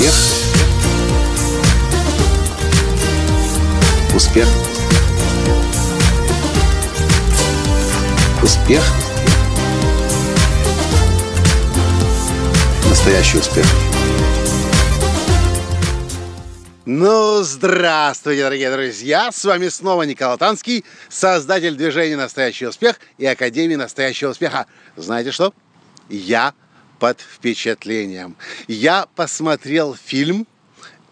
Успех. Успех. Успех. Настоящий успех. Ну, здравствуйте, дорогие друзья! С вами снова Николай Танский, создатель движения «Настоящий успех» и Академии «Настоящего успеха». Знаете что? Я под впечатлением. Я посмотрел фильм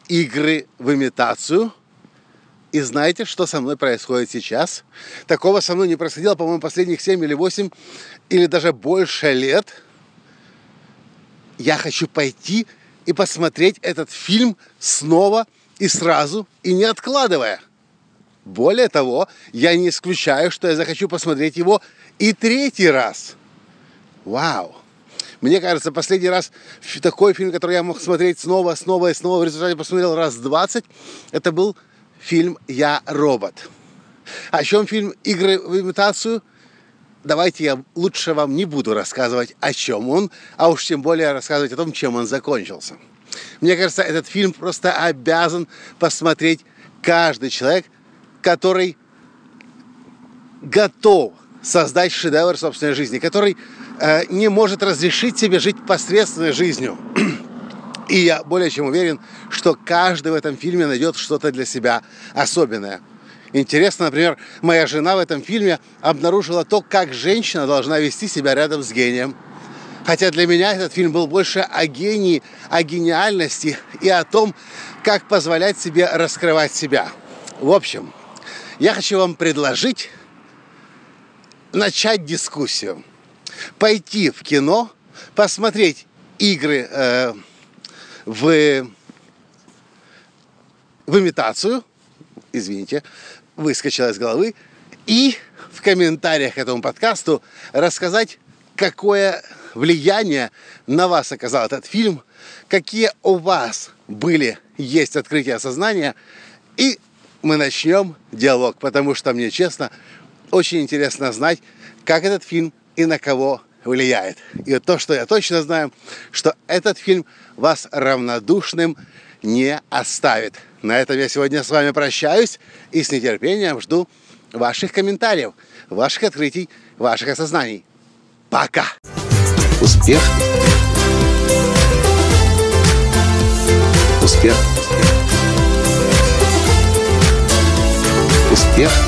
«Игры в имитацию», и знаете, что со мной происходит сейчас? Такого со мной не происходило, по-моему, последних 7 или 8, или даже больше лет. Я хочу пойти и посмотреть этот фильм снова – и сразу, и не откладывая. Более того, я не исключаю, что я захочу посмотреть его и третий раз. Вау! Мне кажется, последний раз такой фильм, который я мог смотреть снова, снова и снова, в результате посмотрел раз 20, это был фильм «Я робот». О чем фильм «Игры в имитацию»? Давайте я лучше вам не буду рассказывать, о чем он, а уж тем более рассказывать о том, чем он закончился. Мне кажется, этот фильм просто обязан посмотреть каждый человек, который готов создать шедевр собственной жизни, который э, не может разрешить себе жить посредственной жизнью. И я более чем уверен, что каждый в этом фильме найдет что-то для себя особенное. Интересно, например, моя жена в этом фильме обнаружила то, как женщина должна вести себя рядом с гением – Хотя для меня этот фильм был больше о гении, о гениальности и о том, как позволять себе раскрывать себя. В общем, я хочу вам предложить начать дискуссию. Пойти в кино, посмотреть игры э, в, в имитацию, извините, выскочила из головы, и в комментариях к этому подкасту рассказать, какое влияние на вас оказал этот фильм, какие у вас были, есть открытия сознания, и мы начнем диалог, потому что мне, честно, очень интересно знать, как этот фильм и на кого влияет. И то, что я точно знаю, что этот фильм вас равнодушным не оставит. На этом я сегодня с вами прощаюсь и с нетерпением жду ваших комментариев, ваших открытий, ваших осознаний. Пока! Успех. Успех. Успех.